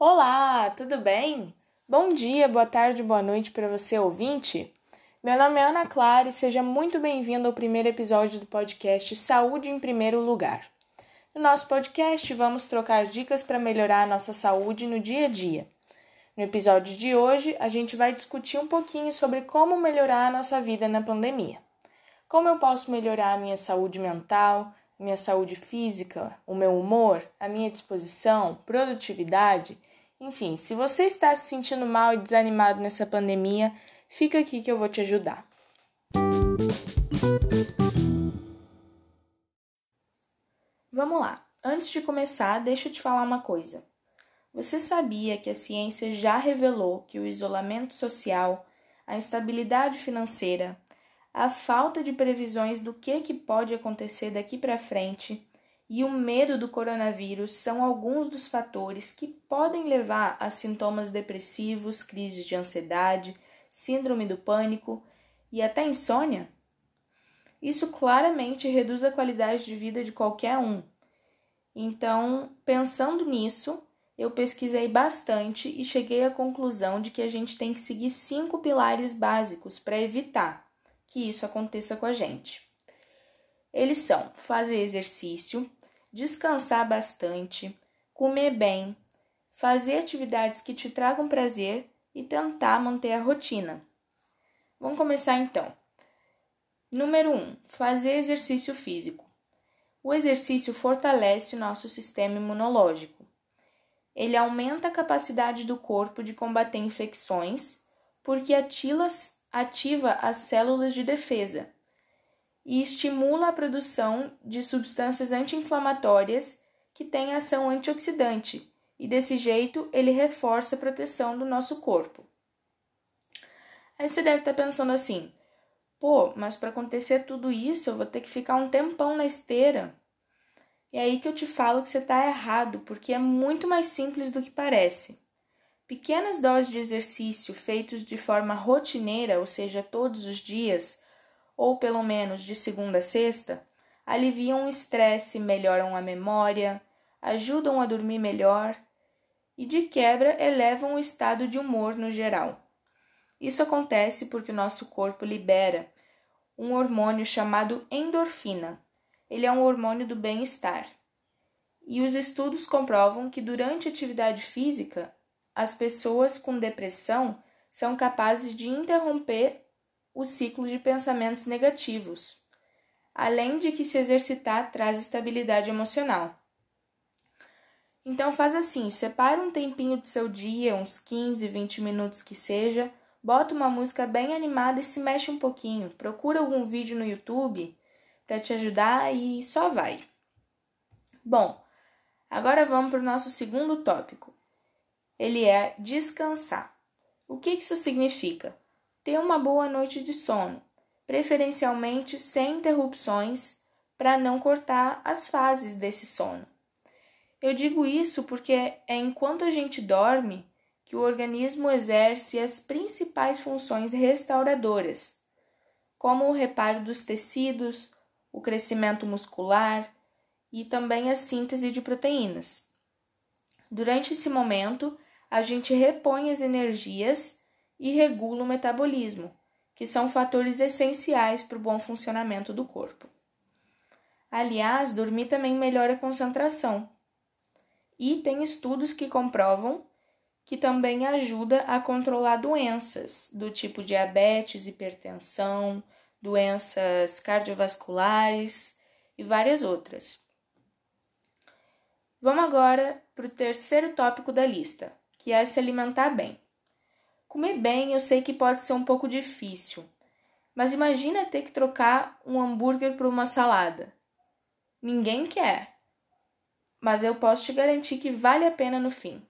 Olá, tudo bem? Bom dia, boa tarde, boa noite para você ouvinte. Meu nome é Ana Clara e seja muito bem-vindo ao primeiro episódio do podcast Saúde em Primeiro Lugar. No nosso podcast, vamos trocar dicas para melhorar a nossa saúde no dia a dia. No episódio de hoje, a gente vai discutir um pouquinho sobre como melhorar a nossa vida na pandemia. Como eu posso melhorar a minha saúde mental, minha saúde física, o meu humor, a minha disposição, produtividade, enfim, se você está se sentindo mal e desanimado nessa pandemia, fica aqui que eu vou te ajudar. Vamos lá. Antes de começar, deixa eu te falar uma coisa. Você sabia que a ciência já revelou que o isolamento social, a instabilidade financeira, a falta de previsões do que, que pode acontecer daqui para frente e o medo do coronavírus são alguns dos fatores que podem levar a sintomas depressivos, crises de ansiedade, síndrome do pânico e até insônia? Isso claramente reduz a qualidade de vida de qualquer um. Então, pensando nisso, eu pesquisei bastante e cheguei à conclusão de que a gente tem que seguir cinco pilares básicos para evitar que isso aconteça com a gente. Eles são fazer exercício, descansar bastante, comer bem, fazer atividades que te tragam prazer e tentar manter a rotina. Vamos começar então. Número 1. Um, fazer exercício físico. O exercício fortalece o nosso sistema imunológico. Ele aumenta a capacidade do corpo de combater infecções, porque ativa as células de defesa e estimula a produção de substâncias anti-inflamatórias que têm ação antioxidante, e desse jeito ele reforça a proteção do nosso corpo. Aí você deve estar pensando assim: pô, mas para acontecer tudo isso eu vou ter que ficar um tempão na esteira. E é aí que eu te falo que você está errado, porque é muito mais simples do que parece. Pequenas doses de exercício feitos de forma rotineira, ou seja, todos os dias, ou pelo menos de segunda a sexta, aliviam o estresse, melhoram a memória, ajudam a dormir melhor e, de quebra, elevam o estado de humor no geral. Isso acontece porque o nosso corpo libera um hormônio chamado endorfina, ele é um hormônio do bem-estar. E os estudos comprovam que durante a atividade física, as pessoas com depressão são capazes de interromper o ciclo de pensamentos negativos, além de que se exercitar traz estabilidade emocional. Então faz assim, separa um tempinho do seu dia, uns 15, 20 minutos que seja, bota uma música bem animada e se mexe um pouquinho. Procura algum vídeo no YouTube para te ajudar e só vai. Bom, agora vamos para o nosso segundo tópico. Ele é descansar. O que isso significa? Ter uma boa noite de sono, preferencialmente sem interrupções, para não cortar as fases desse sono. Eu digo isso porque é enquanto a gente dorme que o organismo exerce as principais funções restauradoras, como o reparo dos tecidos, o crescimento muscular e também a síntese de proteínas. Durante esse momento, a gente repõe as energias e regula o metabolismo, que são fatores essenciais para o bom funcionamento do corpo. Aliás, dormir também melhora a concentração. E tem estudos que comprovam que também ajuda a controlar doenças do tipo diabetes, hipertensão, doenças cardiovasculares e várias outras. Vamos agora para o terceiro tópico da lista, que é se alimentar bem. Comer bem eu sei que pode ser um pouco difícil, mas imagina ter que trocar um hambúrguer por uma salada. Ninguém quer, mas eu posso te garantir que vale a pena no fim.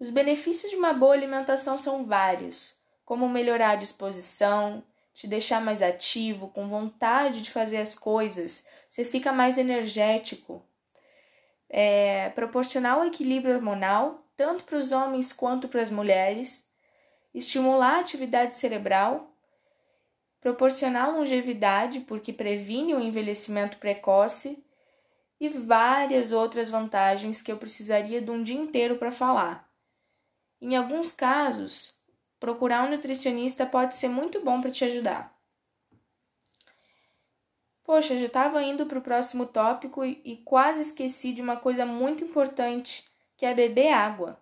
Os benefícios de uma boa alimentação são vários, como melhorar a disposição, te deixar mais ativo, com vontade de fazer as coisas, você fica mais energético. É, proporcionar o equilíbrio hormonal, tanto para os homens quanto para as mulheres, estimular a atividade cerebral, proporcionar longevidade, porque previne o envelhecimento precoce, e várias outras vantagens que eu precisaria de um dia inteiro para falar. Em alguns casos, procurar um nutricionista pode ser muito bom para te ajudar. Poxa, já estava indo para o próximo tópico e, e quase esqueci de uma coisa muito importante, que é beber água.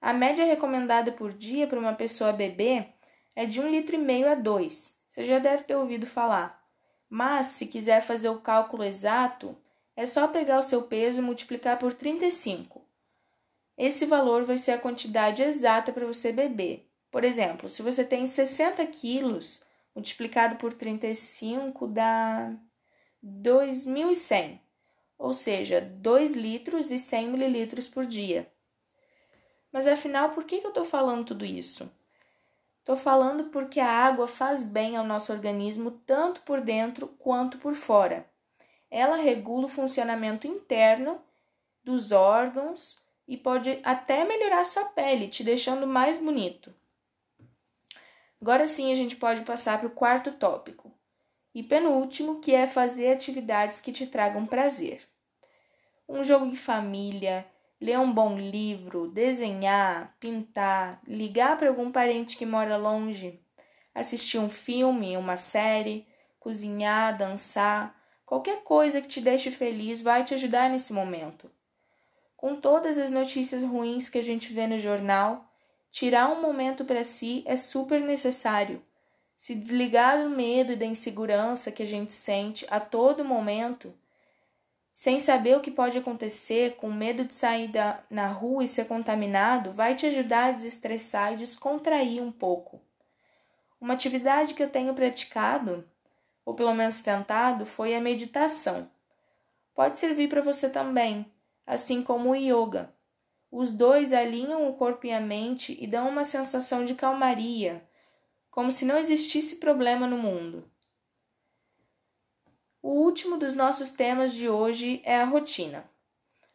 A média recomendada por dia para uma pessoa beber é de um litro e meio a dois. Você já deve ter ouvido falar. Mas, se quiser fazer o cálculo exato, é só pegar o seu peso e multiplicar por 35. Esse valor vai ser a quantidade exata para você beber. Por exemplo, se você tem 60 quilos, multiplicado por 35 dá 2.100, ou seja, 2 litros e 100 mililitros por dia. Mas afinal, por que, eu estou falando tudo isso? Estou falando porque a água faz bem ao nosso organismo tanto por dentro quanto por fora. Ela regula o funcionamento interno dos órgãos e pode até melhorar sua pele, te deixando mais bonito. Agora sim a gente pode passar para o quarto tópico e penúltimo, que é fazer atividades que te tragam prazer. Um jogo em família, ler um bom livro, desenhar, pintar, ligar para algum parente que mora longe, assistir um filme, uma série, cozinhar, dançar, qualquer coisa que te deixe feliz vai te ajudar nesse momento. Com todas as notícias ruins que a gente vê no jornal, tirar um momento para si é super necessário. Se desligar do medo e da insegurança que a gente sente a todo momento sem saber o que pode acontecer, com medo de sair da, na rua e ser contaminado, vai te ajudar a desestressar e descontrair um pouco. Uma atividade que eu tenho praticado, ou pelo menos tentado, foi a meditação. Pode servir para você também, assim como o yoga. Os dois alinham o corpo e a mente e dão uma sensação de calmaria, como se não existisse problema no mundo. O último dos nossos temas de hoje é a rotina.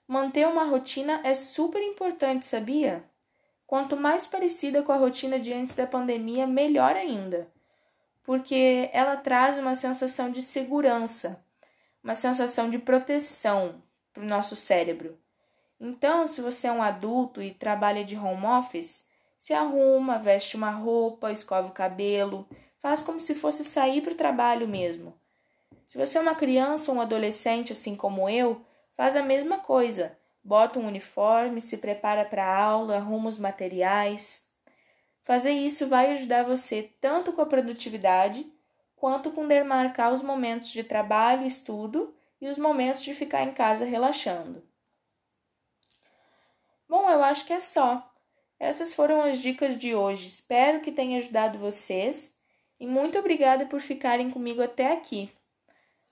Manter uma rotina é super importante, sabia? Quanto mais parecida com a rotina de antes da pandemia, melhor ainda, porque ela traz uma sensação de segurança, uma sensação de proteção para o nosso cérebro. Então, se você é um adulto e trabalha de home office, se arruma, veste uma roupa, escova o cabelo, faz como se fosse sair para o trabalho mesmo se você é uma criança ou um adolescente assim como eu, faz a mesma coisa. Bota um uniforme, se prepara para a aula, arruma os materiais. Fazer isso vai ajudar você tanto com a produtividade quanto com demarcar os momentos de trabalho e estudo e os momentos de ficar em casa relaxando. Bom, eu acho que é só. Essas foram as dicas de hoje. Espero que tenha ajudado vocês e muito obrigada por ficarem comigo até aqui.